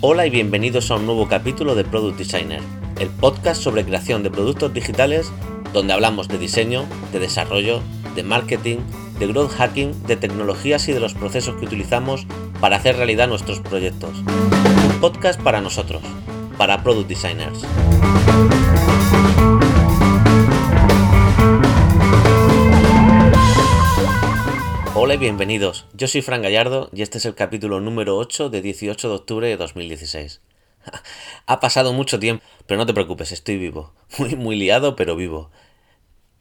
Hola y bienvenidos a un nuevo capítulo de Product Designer, el podcast sobre creación de productos digitales donde hablamos de diseño, de desarrollo, de marketing, de growth hacking, de tecnologías y de los procesos que utilizamos para hacer realidad nuestros proyectos. Un podcast para nosotros, para Product Designers. Hola y bienvenidos. Yo soy Fran Gallardo y este es el capítulo número 8 de 18 de octubre de 2016. ha pasado mucho tiempo, pero no te preocupes, estoy vivo. Muy, muy liado, pero vivo.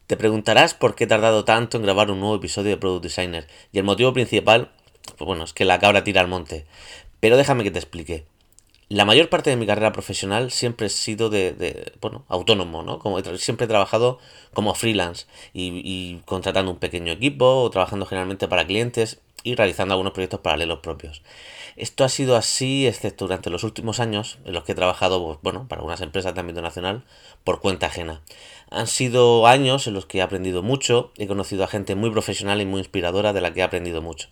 Te preguntarás por qué he tardado tanto en grabar un nuevo episodio de Product Designer. Y el motivo principal, pues bueno, es que la cabra tira al monte. Pero déjame que te explique. La mayor parte de mi carrera profesional siempre he sido de, bueno, autónomo, ¿no? Como siempre he trabajado como freelance y, contratando un pequeño equipo o trabajando generalmente para clientes y realizando algunos proyectos paralelos propios. Esto ha sido así, excepto durante los últimos años, en los que he trabajado, pues, bueno, para algunas empresas de ámbito nacional, por cuenta ajena. Han sido años en los que he aprendido mucho, he conocido a gente muy profesional y muy inspiradora de la que he aprendido mucho.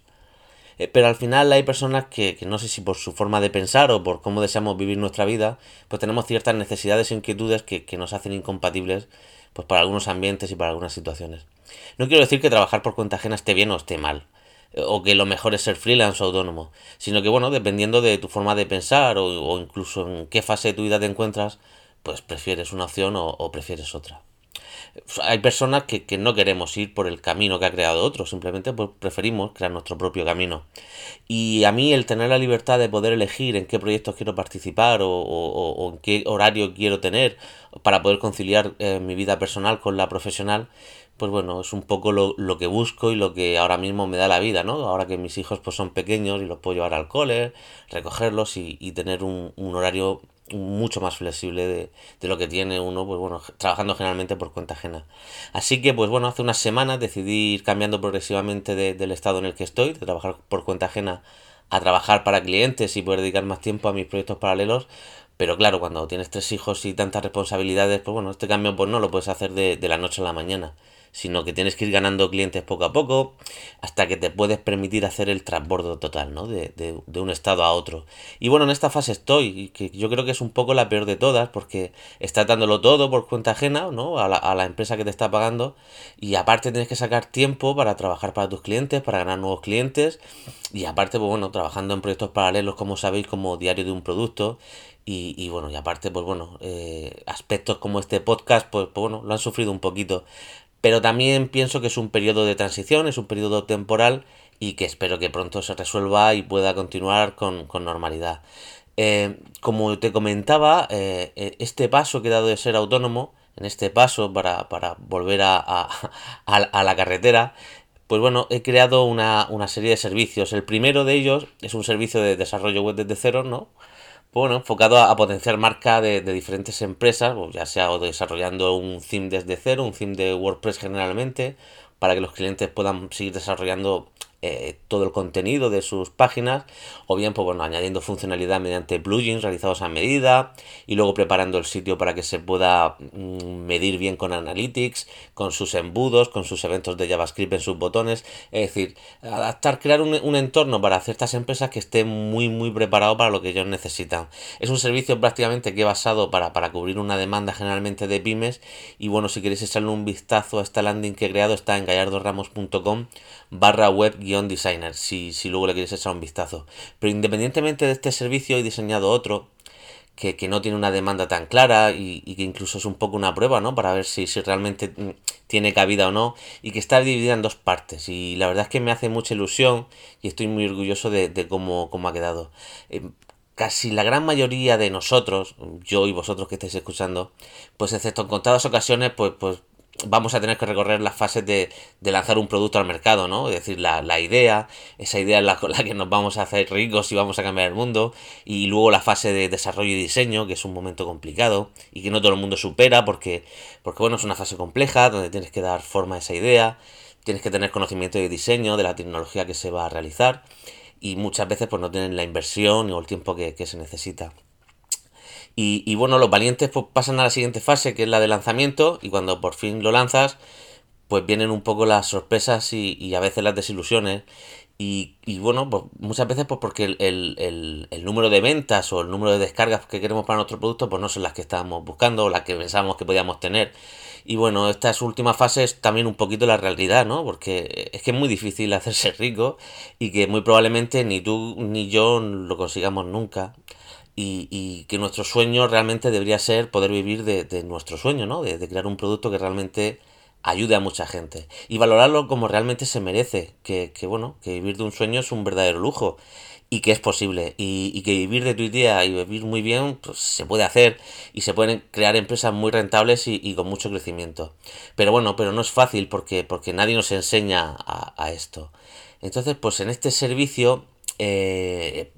Eh, pero al final hay personas que, no sé si por su forma de pensar o por cómo deseamos vivir nuestra vida, pues tenemos ciertas necesidades e inquietudes que, nos hacen incompatibles pues para algunos ambientes y para algunas situaciones. No quiero decir que trabajar por cuenta ajena esté bien o esté mal, o que lo mejor es ser freelance o autónomo, sino que bueno, dependiendo de tu forma de pensar o, incluso en qué fase de tu vida te encuentras, pues prefieres una opción o prefieres otra hay personas que, no queremos ir por el camino que ha creado otro, simplemente pues preferimos crear nuestro propio camino. Y a mí el tener la libertad de poder elegir en qué proyectos quiero participar o, en qué horario quiero tener para poder conciliar eh, mi vida personal con la profesional, pues bueno, es un poco lo, que busco y lo que ahora mismo me da la vida, ¿no? Ahora que mis hijos pues son pequeños y los puedo llevar al cole, recogerlos y, tener un, un horario mucho más flexible de, de, lo que tiene uno, pues bueno, trabajando generalmente por cuenta ajena. Así que, pues bueno, hace unas semanas decidí ir cambiando progresivamente del estado en el que estoy, de trabajar por cuenta ajena a trabajar para clientes y poder dedicar más tiempo a mis proyectos paralelos. Pero claro, cuando tienes tres hijos y tantas responsabilidades, pues bueno, este cambio pues no lo puedes hacer de, de la noche a la mañana sino que tienes que ir ganando clientes poco a poco hasta que te puedes permitir hacer el transbordo total, ¿no? De, de, un estado a otro. Y bueno, en esta fase estoy, que yo creo que es un poco la peor de todas, porque estás dándolo todo por cuenta ajena, ¿no? A la, a la empresa que te está pagando, y aparte tienes que sacar tiempo para trabajar para tus clientes, para ganar nuevos clientes, y aparte, pues bueno, trabajando en proyectos paralelos, como sabéis, como diario de un producto, y, y, bueno, y aparte, pues bueno, eh, aspectos como este podcast, pues, pues, bueno, lo han sufrido un poquito pero también pienso que es un periodo de transición, es un periodo temporal y que espero que pronto se resuelva y pueda continuar con, normalidad. Eh, como te comentaba, eh, eh, este paso que he dado de ser autónomo, en este paso para, volver a, a, la carretera, pues bueno, he creado una, una, serie de servicios. El primero de ellos es un servicio de desarrollo web desde cero, ¿no? Bueno, enfocado a, potenciar marca de, diferentes empresas, ya sea desarrollando un theme desde cero, un theme de WordPress generalmente, para que los clientes puedan seguir desarrollando eh, todo el contenido de sus páginas o bien pues bueno añadiendo funcionalidad mediante plugins realizados a medida y luego preparando el sitio para que se pueda mm, medir bien con Analytics con sus embudos con sus eventos de JavaScript en sus botones. Es decir adaptar crear un, un entorno para ciertas empresas que esté muy muy preparado para lo que ellos necesitan. Es un servicio prácticamente que he basado para, para cubrir una demanda generalmente de pymes y bueno si queréis echarle un vistazo a esta landing que he creado está en gallardoramos.com barra web designer, si, si luego le quieres echar un vistazo. Pero independientemente de este servicio, he diseñado otro que, no tiene una demanda tan clara y, que incluso es un poco una prueba, ¿no? Para ver si, si, realmente mm, tiene cabida o no y que está dividida en dos partes. Y la verdad es que me hace mucha ilusión y estoy muy orgulloso de, cómo, cómo, ha quedado. Eh, casi la gran mayoría de nosotros, yo y vosotros que estáis escuchando, pues excepto en contadas ocasiones, pues, pues vamos a tener que recorrer las fases de, lanzar un producto al mercado, ¿no? Es decir, la, idea, esa idea la, con la que nos vamos a hacer ricos y vamos a cambiar el mundo, y luego la fase de desarrollo y diseño, que es un momento complicado y que no todo el mundo supera porque, porque bueno, es una fase compleja donde tienes que dar forma a esa idea, tienes que tener conocimiento de diseño, de la tecnología que se va a realizar, y muchas veces pues no tienen la inversión o el tiempo que se necesita. Y, bueno, los valientes pues pasan a la siguiente fase, que es la de lanzamiento, y cuando por fin lo lanzas, pues vienen un poco las sorpresas y, a veces las desilusiones. Y, bueno, pues muchas veces pues porque el, número de ventas o el número de descargas que queremos para nuestro producto pues no son las que estábamos buscando o las que pensábamos que podíamos tener. Y bueno, esta es última fase es también un poquito la realidad, ¿no? Porque es que es muy difícil hacerse rico y que muy probablemente ni tú ni yo lo consigamos nunca. Y, que nuestro sueño realmente debería ser poder vivir de, nuestro sueño, ¿no? De, de, crear un producto que realmente ayude a mucha gente. Y valorarlo como realmente se merece, que, que bueno, que vivir de un sueño es un verdadero lujo y que es posible. Y, que vivir de tu idea y vivir muy bien pues se puede hacer y se pueden crear empresas muy rentables y, con mucho crecimiento. Pero bueno pero no es fácil porque porque nadie nos enseña a, esto. Entonces pues en este servicio eh,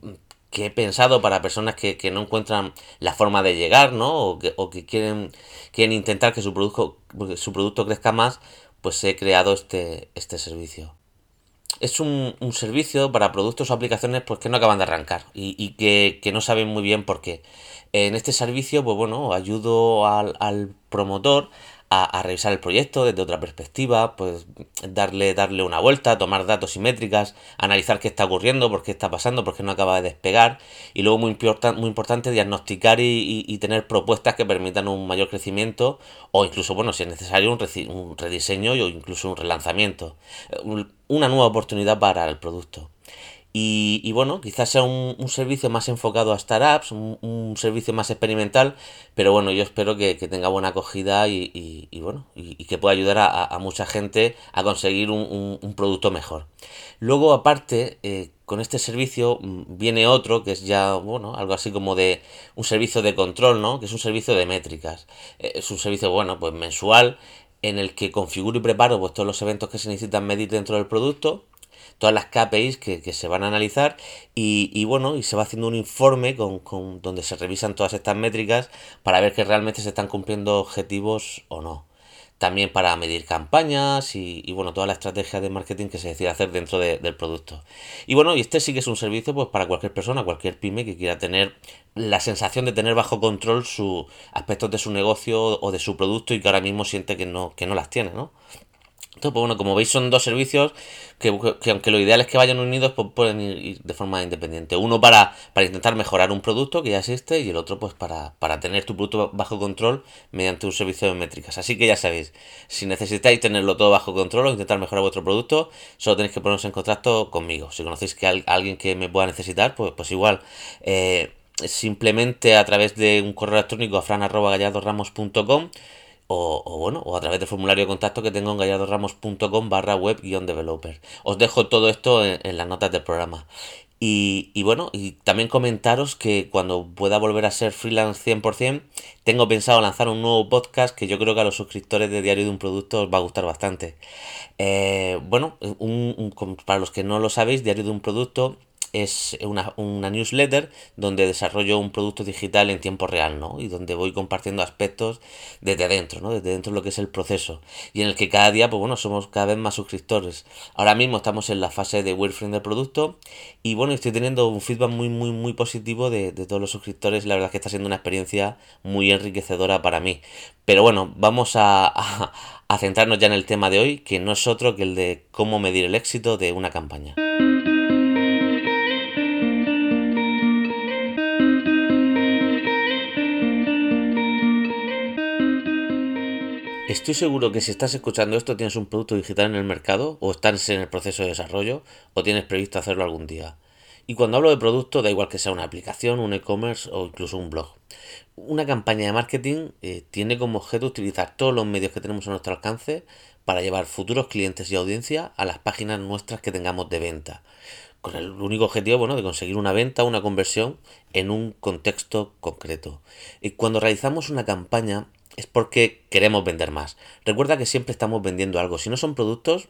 que he pensado para personas que, no encuentran la forma de llegar no o que, o que quieren quieren intentar que su producto su producto crezca más pues he creado este este servicio es un, servicio para productos o aplicaciones pues que no acaban de arrancar y, que, no saben muy bien por qué. En este servicio, pues bueno, ayudo al, al promotor a, revisar el proyecto desde otra perspectiva, pues darle, darle una vuelta, tomar datos y métricas, analizar qué está ocurriendo, por qué está pasando, por qué no acaba de despegar, y luego muy, muy importante diagnosticar y, tener propuestas que permitan un mayor crecimiento, o incluso, bueno, si es necesario, un, un rediseño o incluso un relanzamiento, una nueva oportunidad para el producto. Y, bueno, quizás sea un, servicio más enfocado a startups, un, servicio más experimental, pero bueno, yo espero que, tenga buena acogida y, bueno, y, que pueda ayudar a, mucha gente a conseguir un, producto mejor. Luego, aparte, eh, con este servicio mm, viene otro que es ya, bueno, algo así como de un servicio de control, ¿no? Que es un servicio de métricas. Eh, es un servicio, bueno, pues mensual en el que configuro y preparo pues, todos los eventos que se necesitan medir dentro del producto todas las KPIs que, que se van a analizar y, y, bueno, y se va haciendo un informe con, con, donde se revisan todas estas métricas para ver que realmente se están cumpliendo objetivos o no. También para medir campañas y, y bueno, toda la estrategia de marketing que se decide hacer dentro del producto. Y bueno, y este sí que es un servicio pues para cualquier persona, cualquier pyme que quiera tener la sensación de tener bajo control sus aspectos de su negocio o de su producto y que ahora mismo siente que no, que no las tiene, ¿no? Entonces, pues bueno, como veis son dos servicios que, aunque lo ideal es que vayan unidos, pues pueden ir, de forma independiente. Uno para, para intentar mejorar un producto que ya existe y el otro pues para, para tener tu producto bajo control mediante un servicio de métricas. Así que ya sabéis, si necesitáis tenerlo todo bajo control o intentar mejorar vuestro producto, solo tenéis que poneros en contacto conmigo. Si conocéis que alguien que me pueda necesitar, pues, pues igual. Eh, simplemente a través de un correo electrónico a fran.gallardoramos.com o, bueno, o a través del formulario de contacto que tengo en gallardoramos.com barra web developer. Os dejo todo esto en, las notas del programa. Y, y, bueno, y también comentaros que cuando pueda volver a ser freelance 100%, tengo pensado lanzar un nuevo podcast que yo creo que a los suscriptores de Diario de un Producto os va a gustar bastante. Eh, bueno, para los que no lo sabéis, Diario de un Producto es una, una, newsletter donde desarrollo un producto digital en tiempo real, ¿no? Y donde voy compartiendo aspectos desde adentro, ¿no? Desde dentro de lo que es el proceso. Y en el que cada día, pues bueno, somos cada vez más suscriptores. Ahora mismo estamos en la fase de wireframe del producto y bueno, estoy teniendo un feedback muy, muy, muy positivo de, de todos los suscriptores. La verdad es que está siendo una experiencia muy enriquecedora para mí. Pero bueno, vamos a, a, a centrarnos ya en el tema de hoy, que no es otro que el de cómo medir el éxito de una campaña. Estoy seguro que si estás escuchando esto tienes un producto digital en el mercado o estás en el proceso de desarrollo o tienes previsto hacerlo algún día. Y cuando hablo de producto da igual que sea una aplicación, un e-commerce o incluso un blog. Una campaña de marketing eh, tiene como objeto utilizar todos los medios que tenemos a nuestro alcance para llevar futuros clientes y audiencia a las páginas nuestras que tengamos de venta. Con el único objetivo bueno, de conseguir una venta una conversión en un contexto concreto. Y cuando realizamos una campaña es porque queremos vender más. Recuerda que siempre estamos vendiendo algo. Si no son productos,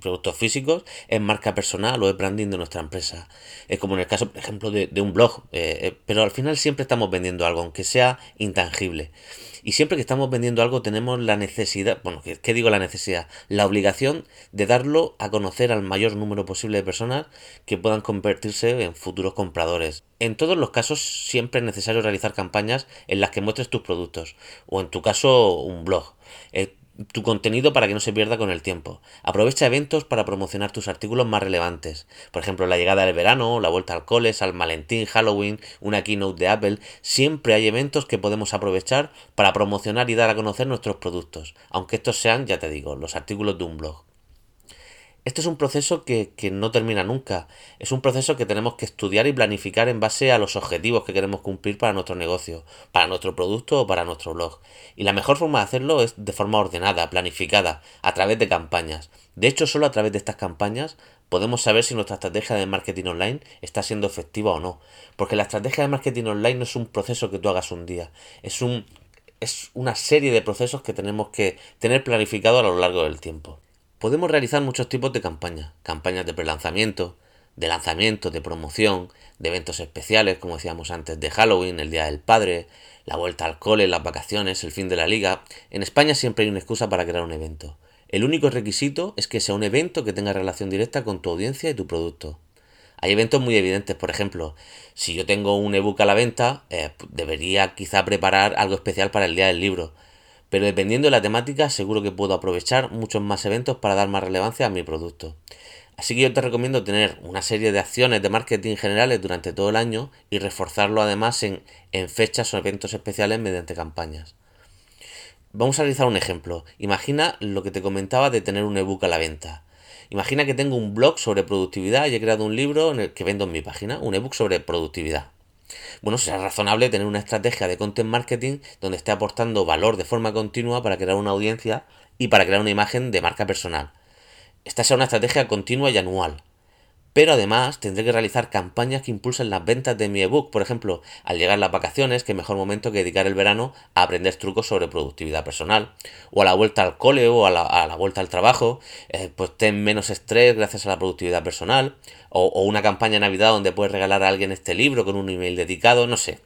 productos físicos, es marca personal o es branding de nuestra empresa. Es como en el caso, por ejemplo, de, un blog. Eh, eh, pero al final siempre estamos vendiendo algo, aunque sea intangible. Y siempre que estamos vendiendo algo tenemos la necesidad, bueno, ¿qué, digo la necesidad? La obligación de darlo a conocer al mayor número posible de personas que puedan convertirse en futuros compradores. En todos los casos siempre es necesario realizar campañas en las que muestres tus productos, o en tu caso un blog. Eh, tu contenido para que no se pierda con el tiempo. Aprovecha eventos para promocionar tus artículos más relevantes. Por ejemplo, la llegada del verano, la vuelta al cole, al Valentín, Halloween, una keynote de Apple. Siempre hay eventos que podemos aprovechar para promocionar y dar a conocer nuestros productos. Aunque estos sean, ya te digo, los artículos de un blog. Este es un proceso que, no termina nunca. Es un proceso que tenemos que estudiar y planificar en base a los objetivos que queremos cumplir para nuestro negocio, para nuestro producto o para nuestro blog. Y la mejor forma de hacerlo es de forma ordenada, planificada, a través de campañas. De hecho, solo a través de estas campañas podemos saber si nuestra estrategia de marketing online está siendo efectiva o no. Porque la estrategia de marketing online no es un proceso que tú hagas un día. Es un es una serie de procesos que tenemos que tener planificado a lo largo del tiempo. Podemos realizar muchos tipos de campañas, campañas de prelanzamiento, de lanzamiento, de promoción, de eventos especiales, como decíamos antes, de Halloween, el Día del Padre, la vuelta al cole, las vacaciones, el fin de la liga. En España siempre hay una excusa para crear un evento. El único requisito es que sea un evento que tenga relación directa con tu audiencia y tu producto. Hay eventos muy evidentes, por ejemplo, si yo tengo un ebook a la venta, eh, debería quizá preparar algo especial para el día del libro pero dependiendo de la temática seguro que puedo aprovechar muchos más eventos para dar más relevancia a mi producto. Así que yo te recomiendo tener una serie de acciones de marketing generales durante todo el año y reforzarlo además en, fechas o eventos especiales mediante campañas. Vamos a realizar un ejemplo. Imagina lo que te comentaba de tener un ebook a la venta. Imagina que tengo un blog sobre productividad y he creado un libro en el que vendo en mi página, un ebook sobre productividad. Bueno, será razonable tener una estrategia de content marketing donde esté aportando valor de forma continua para crear una audiencia y para crear una imagen de marca personal. Esta será una estrategia continua y anual. Pero además tendré que realizar campañas que impulsen las ventas de mi ebook. Por ejemplo, al llegar las vacaciones, qué mejor momento que dedicar el verano a aprender trucos sobre productividad personal. O a la vuelta al cole o a la, vuelta al trabajo, eh, pues ten menos estrés gracias a la productividad personal. O, una campaña de Navidad donde puedes regalar a alguien este libro con un email dedicado, no sé.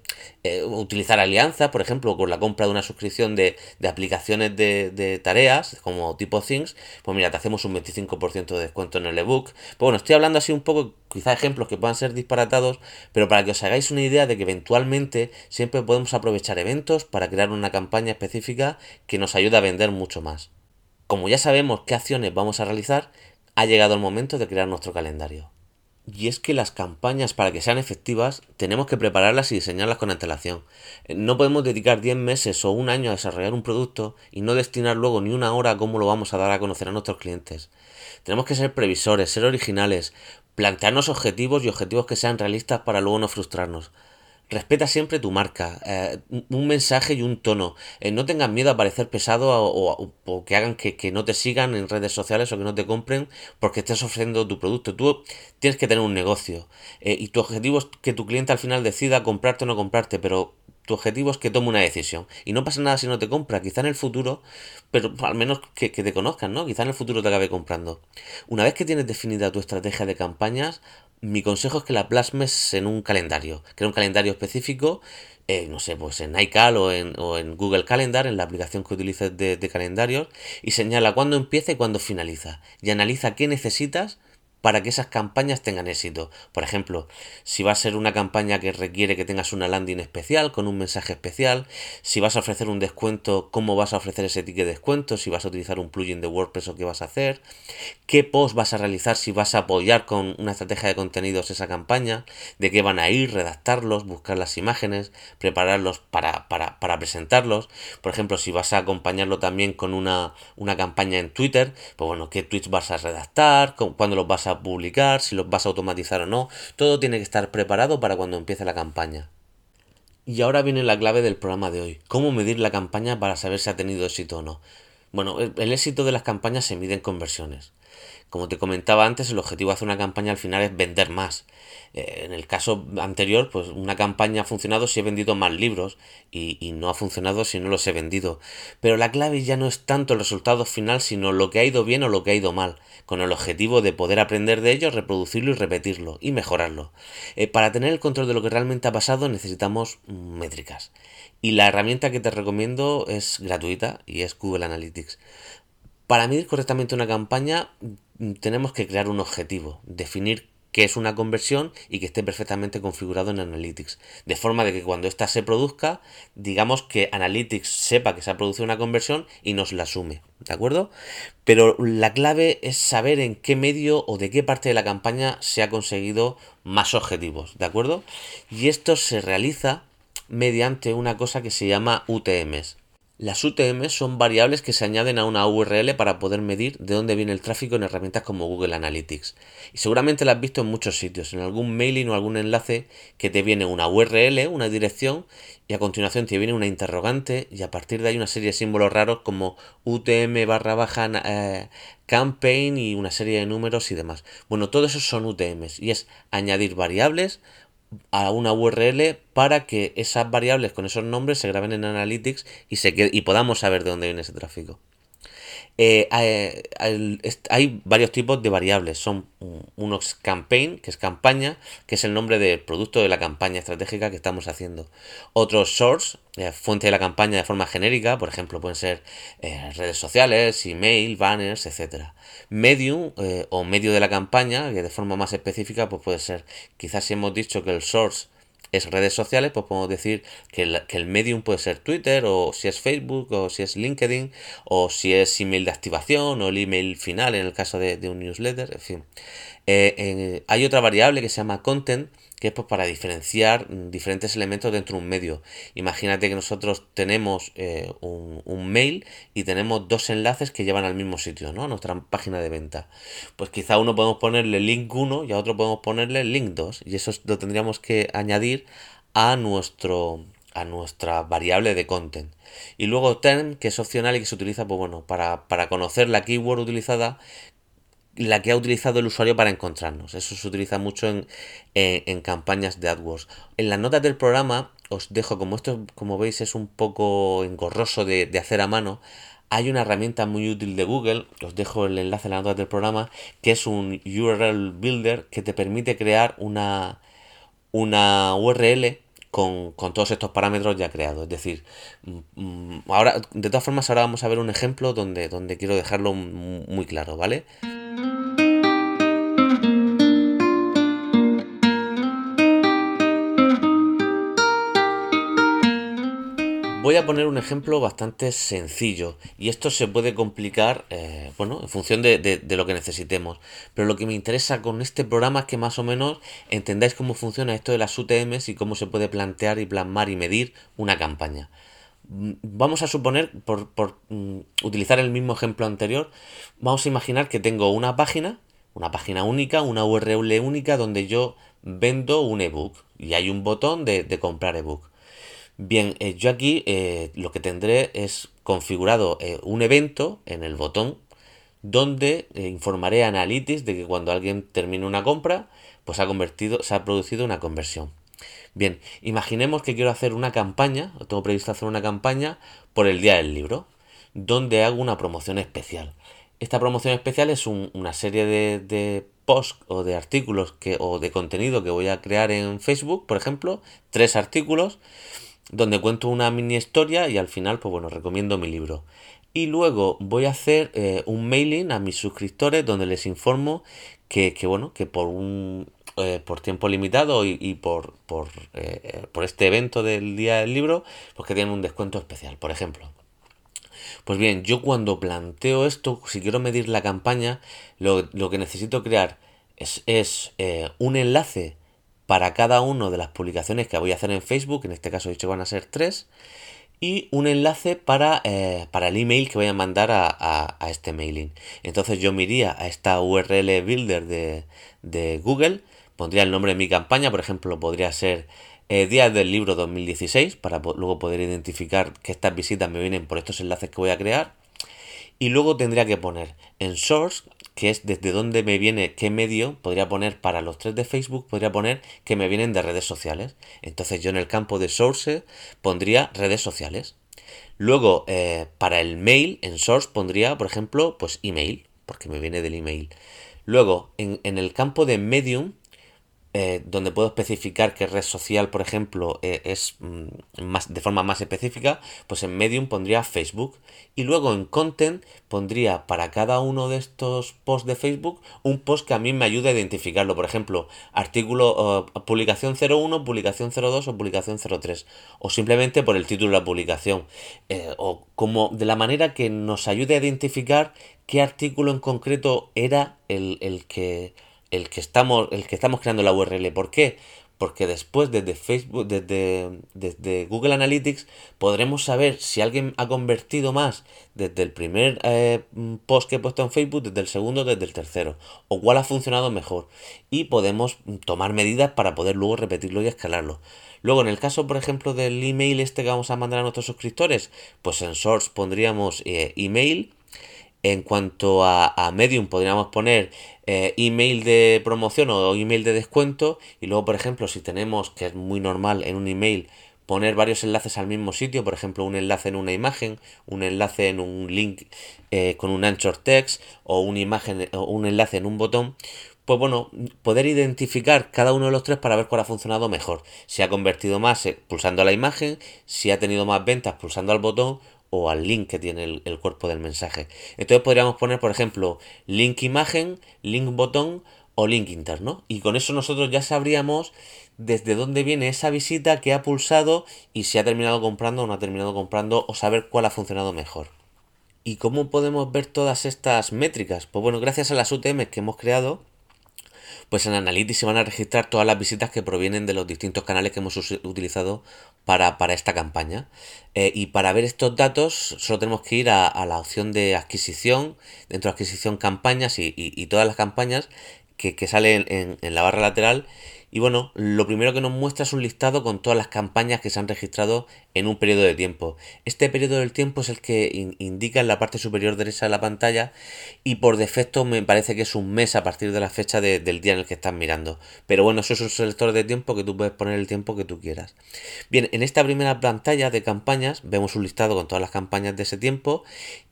Eh, utilizar alianzas, por ejemplo, con la compra de una suscripción de, aplicaciones de, tareas, como tipo Things, pues mira, te hacemos un 25% de descuento en el ebook. Pues bueno, estoy hablando así un poco, quizá ejemplos que puedan ser disparatados, pero para que os hagáis una idea de que eventualmente siempre podemos aprovechar eventos para crear una campaña específica que nos ayude a vender mucho más. Como ya sabemos qué acciones vamos a realizar, ha llegado el momento de crear nuestro calendario. Y es que las campañas para que sean efectivas tenemos que prepararlas y diseñarlas con antelación. Eh, no podemos dedicar 10 meses o un año a desarrollar un producto y no destinar luego ni una hora a cómo lo vamos a dar a conocer a nuestros clientes. Tenemos que ser previsores, ser originales, plantearnos objetivos y objetivos que sean realistas para luego no frustrarnos. Respeta siempre tu marca, eh, un mensaje y un tono. Eh, no tengas miedo a parecer pesado o, que hagan que, no te sigan en redes sociales o que no te compren porque estés ofreciendo tu producto. Tú tienes que tener un negocio eh, y tu objetivo es que tu cliente al final decida comprarte o no comprarte, pero tu objetivo es que tome una decisión. Y no pasa nada si no te compra. Quizá en el futuro, pero al menos que, te conozcan, ¿no? Quizá en el futuro te acabe comprando. Una vez que tienes definida tu estrategia de campañas, mi consejo es que la plasmes en un calendario, que un calendario específico, eh, no sé, pues en iCal o en, o en, Google Calendar, en la aplicación que utilices de, de calendarios, y señala cuándo empieza y cuándo finaliza. Y analiza qué necesitas para que esas campañas tengan éxito. Por ejemplo, si va a ser una campaña que requiere que tengas una landing especial con un mensaje especial, si vas a ofrecer un descuento, cómo vas a ofrecer ese ticket de descuento, si vas a utilizar un plugin de WordPress o qué vas a hacer, qué post vas a realizar si vas a apoyar con una estrategia de contenidos esa campaña, de qué van a ir, redactarlos, buscar las imágenes, prepararlos para, para, para presentarlos. Por ejemplo, si vas a acompañarlo también con una, una campaña en Twitter, pues bueno, qué tweets vas a redactar, cuándo los vas a publicar, si los vas a automatizar o no. Todo tiene que estar preparado para cuando empiece la campaña. Y ahora viene la clave del programa de hoy. ¿Cómo medir la campaña para saber si ha tenido éxito o no? Bueno, el, éxito de las campañas se mide en conversiones. Como te comentaba antes, el objetivo de hacer una campaña al final es vender más. Eh, en el caso anterior, pues una campaña ha funcionado si he vendido más libros y, no ha funcionado si no los he vendido. Pero la clave ya no es tanto el resultado final, sino lo que ha ido bien o lo que ha ido mal, con el objetivo de poder aprender de ello, reproducirlo y repetirlo y mejorarlo. Eh, para tener el control de lo que realmente ha pasado necesitamos métricas. Y la herramienta que te recomiendo es gratuita y es Google Analytics. Para medir correctamente una campaña tenemos que crear un objetivo, definir qué es una conversión y que esté perfectamente configurado en Analytics. De forma de que cuando ésta se produzca, digamos que Analytics sepa que se ha producido una conversión y nos la sume. ¿De acuerdo? Pero la clave es saber en qué medio o de qué parte de la campaña se ha conseguido más objetivos. ¿De acuerdo? Y esto se realiza mediante una cosa que se llama UTMs. Las UTM son variables que se añaden a una URL para poder medir de dónde viene el tráfico en herramientas como Google Analytics. Y seguramente las has visto en muchos sitios, en algún mailing o algún enlace que te viene una URL, una dirección, y a continuación te viene una interrogante y a partir de ahí una serie de símbolos raros como UTM barra baja eh, campaign y una serie de números y demás. Bueno, todo eso son UTMs y es añadir variables a una URL para que esas variables con esos nombres se graben en Analytics y, se y podamos saber de dónde viene ese tráfico. Eh, hay, varios tipos de variables. Son unos campaign, que es campaña, que es el nombre del producto de la campaña estratégica que estamos haciendo. Otros source, eh, fuente de la campaña de forma genérica, por ejemplo, pueden ser eh, redes sociales, email, banners, etc. Medium o medio de la campaña, que de forma más específica, pues puede ser, quizás si hemos dicho que el source es redes sociales, pues podemos decir que el, medium puede ser Twitter, o si es Facebook, o si es LinkedIn, o si es email de activación, o el email final en el caso de, un newsletter, en fin. Eh, hay otra variable que se llama content, que es pues, para diferenciar diferentes elementos dentro de un medio. Imagínate que nosotros tenemos eh, un, mail y tenemos dos enlaces que llevan al mismo sitio, ¿no? A nuestra página de venta. Pues quizá uno podemos ponerle link 1 y a otro podemos ponerle link 2 y eso lo tendríamos que añadir a nuestro a nuestra variable de content. Y luego term, que es opcional y que se utiliza pues bueno, para, para conocer la keyword utilizada la que ha utilizado el usuario para encontrarnos. Eso se utiliza mucho en, campañas de AdWords. En las notas del programa os dejo, como esto, como veis, es un poco engorroso de, hacer a mano, hay una herramienta muy útil de Google, os dejo el enlace en las notas del programa, que es un URL Builder que te permite crear una, una URL con, todos estos parámetros ya creados. Es decir, mm, mm, ahora, de todas formas, ahora vamos a ver un ejemplo donde, donde quiero dejarlo muy claro, ¿vale? Voy a poner un ejemplo bastante sencillo y esto se puede complicar, eh, bueno, en función de, lo que necesitemos. Pero lo que me interesa con este programa es que más o menos entendáis cómo funciona esto de las UTMs y cómo se puede plantear y plasmar y medir una campaña. Mm, vamos a suponer, por, mm, utilizar el mismo ejemplo anterior, vamos a imaginar que tengo una página, una página única, una URL única donde yo vendo un ebook y hay un botón de comprar ebook. Bien, eh, yo aquí eh, lo que tendré es configurado eh, un evento en el botón donde informaré a Analytics de que cuando alguien termine una compra, pues ha convertido, se ha producido una conversión. Bien, imaginemos que quiero hacer una campaña, o tengo previsto hacer una campaña por el día del libro, donde hago una promoción especial. Esta promoción especial es una serie de, de posts o de artículos que, o de contenido que voy a crear en Facebook, por ejemplo, tres artículos donde cuento una mini historia y al final, pues bueno, recomiendo mi libro. Y luego voy a hacer eh, un mailing a mis suscriptores donde les informo que, bueno, que por un eh, por tiempo limitado y, por, por, eh, por, este evento del día del libro, pues que tienen un descuento especial, por ejemplo. Pues bien, yo cuando planteo esto, si quiero medir la campaña, lo, lo que necesito crear es, es un enlace para cada una de las publicaciones que voy a hacer en Facebook, en este caso he dicho van a ser tres, y un enlace para, eh, para el email que voy a mandar a, este mailing. Entonces yo me iría a esta URL builder de, Google, pondría el nombre de mi campaña, por ejemplo, podría ser eh, Días del Libro 2016, para luego poder identificar que estas visitas me vienen por estos enlaces que voy a crear. Y luego tendría que poner en source que es desde dónde me viene, qué medio podría poner para los tres de Facebook, podría poner que me vienen de redes sociales. Entonces yo en el campo de source pondría redes sociales. Luego, eh, para el mail, en source pondría, por ejemplo, pues email, porque me viene del email. Luego, en, en el campo de medium, eh, donde puedo especificar qué red social, por ejemplo, eh, es mm, más, de forma más específica, pues en Medium pondría Facebook. Y luego en Content pondría para cada uno de estos posts de Facebook un post que a mí me ayude a identificarlo. Por ejemplo, artículo, publicación 01, publicación 02 o publicación 03. O simplemente por el título de la publicación. Eh, o como de la manera que nos ayude a identificar qué artículo en concreto era el, el que el que estamos, el que estamos creando la URL. ¿Por qué? Porque después desde Facebook, desde, desde Google Analytics, podremos saber si alguien ha convertido más desde el primer eh, post que he puesto en Facebook, desde el segundo, desde el tercero, o cuál ha funcionado mejor. Y podemos tomar medidas para poder luego repetirlo y escalarlo. Luego, en el caso, por ejemplo, del email este que vamos a mandar a nuestros suscriptores, pues en Source pondríamos eh, email en cuanto a, Medium, podríamos poner eh, email de promoción o email de descuento. Y luego, por ejemplo, si tenemos, que es muy normal en un email, poner varios enlaces al mismo sitio, por ejemplo, un enlace en una imagen, un enlace en un link eh, con un anchor text o una imagen o un enlace en un botón, pues bueno, poder identificar cada uno de los tres para ver cuál ha funcionado mejor. Si ha convertido más eh, pulsando la imagen, si ha tenido más ventas pulsando al botón o al link que tiene el, cuerpo del mensaje. Entonces podríamos poner, por ejemplo, link imagen, link botón o link interno. Y con eso nosotros ya sabríamos desde dónde viene esa visita que ha pulsado y si ha terminado comprando o no ha terminado comprando o saber cuál ha funcionado mejor. ¿Y cómo podemos ver todas estas métricas? Pues bueno, gracias a las UTM que hemos creado, pues en Analytics se van a registrar todas las visitas que provienen de los distintos canales que hemos utilizado para, esta campaña. Eh, y para ver estos datos solo tenemos que ir a, la opción de adquisición, dentro de adquisición campañas y, todas las campañas que, salen en la barra lateral y bueno, lo primero que nos muestra es un listado con todas las campañas que se han registrado en un periodo de tiempo. Este periodo del tiempo es el que indica en la parte superior derecha de la pantalla y por defecto me parece que es un mes a partir de la fecha del día en el que estás mirando. Pero bueno, eso es un selector de tiempo que tú puedes poner el tiempo que tú quieras. Bien, en esta primera pantalla de campañas vemos un listado con todas las campañas de ese tiempo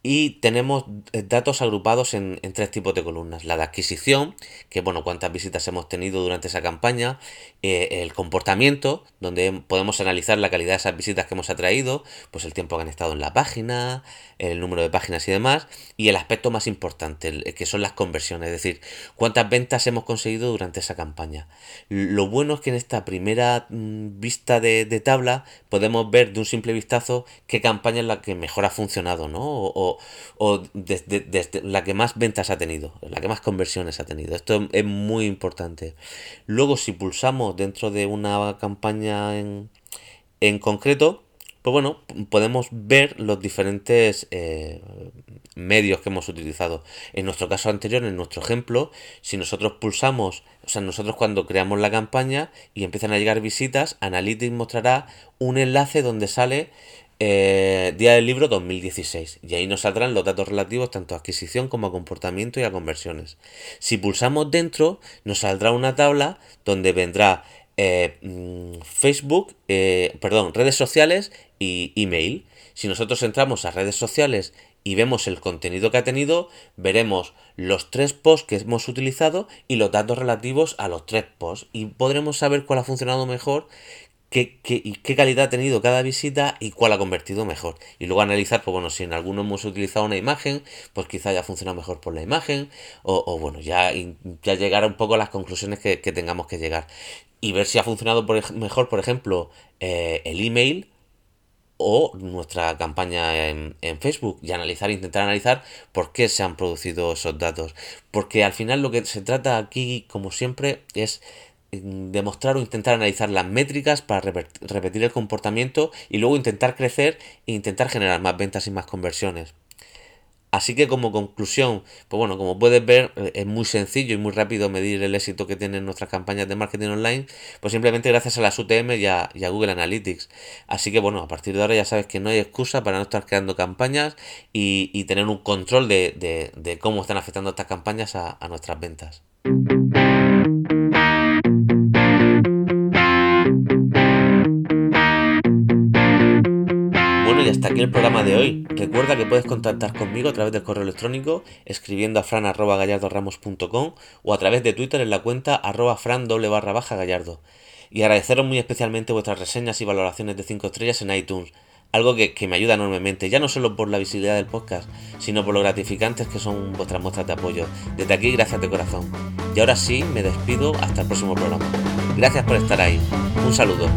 y tenemos eh, datos agrupados en, en tres tipos de columnas. La de adquisición, que bueno, cuántas visitas hemos tenido durante esa campaña eh, el comportamiento, donde podemos analizar la calidad de esas visitas que hemos atraído, pues el tiempo que han estado en la página, el número de páginas y demás, y el aspecto más importante, que son las conversiones, es decir, cuántas ventas hemos conseguido durante esa campaña. Lo bueno es que en esta primera mm, vista de, tabla podemos ver de un simple vistazo qué campaña es la que mejor ha funcionado, ¿no? O, desde, la que más ventas ha tenido, la que más conversiones ha tenido. Esto es muy importante. Luego, si pulsamos dentro de una campaña en, en concreto, pues bueno, podemos ver los diferentes eh, medios que hemos utilizado. En nuestro caso anterior, en nuestro ejemplo, si nosotros pulsamos, o sea, nosotros cuando creamos la campaña y empiezan a llegar visitas, Analytics mostrará un enlace donde sale eh, Día del Libro 2016 y ahí nos saldrán los datos relativos tanto a adquisición como a comportamiento y a conversiones. Si pulsamos dentro, nos saldrá una tabla donde vendrá eh, mm, Facebook, eh, perdón, redes sociales y email. Si nosotros entramos a redes sociales y vemos el contenido que ha tenido, veremos los tres posts que hemos utilizado y los datos relativos a los tres posts y podremos saber cuál ha funcionado mejor qué, qué, calidad ha tenido cada visita y cuál ha convertido mejor. Y luego analizar, pues bueno, si en alguno hemos utilizado una imagen, pues quizá haya funcionado mejor por la imagen, o, bueno, ya, ya llegar un poco a las conclusiones que, tengamos que llegar. Y ver si ha funcionado mejor, por ejemplo, eh, el email o nuestra campaña en, en, Facebook y analizar, intentar analizar por qué se han producido esos datos. Porque al final lo que se trata aquí, como siempre, es demostrar o intentar analizar las métricas para repetir el comportamiento y luego intentar crecer e intentar generar más ventas y más conversiones. Así que como conclusión, pues bueno, como puedes ver, eh, es muy sencillo y muy rápido medir el éxito que tienen nuestras campañas de marketing online, pues simplemente gracias a las UTM y a, Google Analytics. Así que bueno, a partir de ahora ya sabes que no hay excusa para no estar creando campañas y, tener un control de, cómo están afectando estas campañas a nuestras ventas. Y hasta aquí el programa de hoy. Recuerda que puedes contactar conmigo a través del correo electrónico escribiendo a fran.gallardoramos.com o a través de Twitter en la cuenta arroba fran doble barra baja gallardo. Y agradeceros muy especialmente vuestras reseñas y valoraciones de 5 estrellas en iTunes. Algo que, que, me ayuda enormemente, ya no solo por la visibilidad del podcast, sino por lo gratificantes que son vuestras muestras de apoyo. Desde aquí, gracias de corazón. Y ahora sí, me despido hasta el próximo programa. Gracias por estar ahí. Un saludo.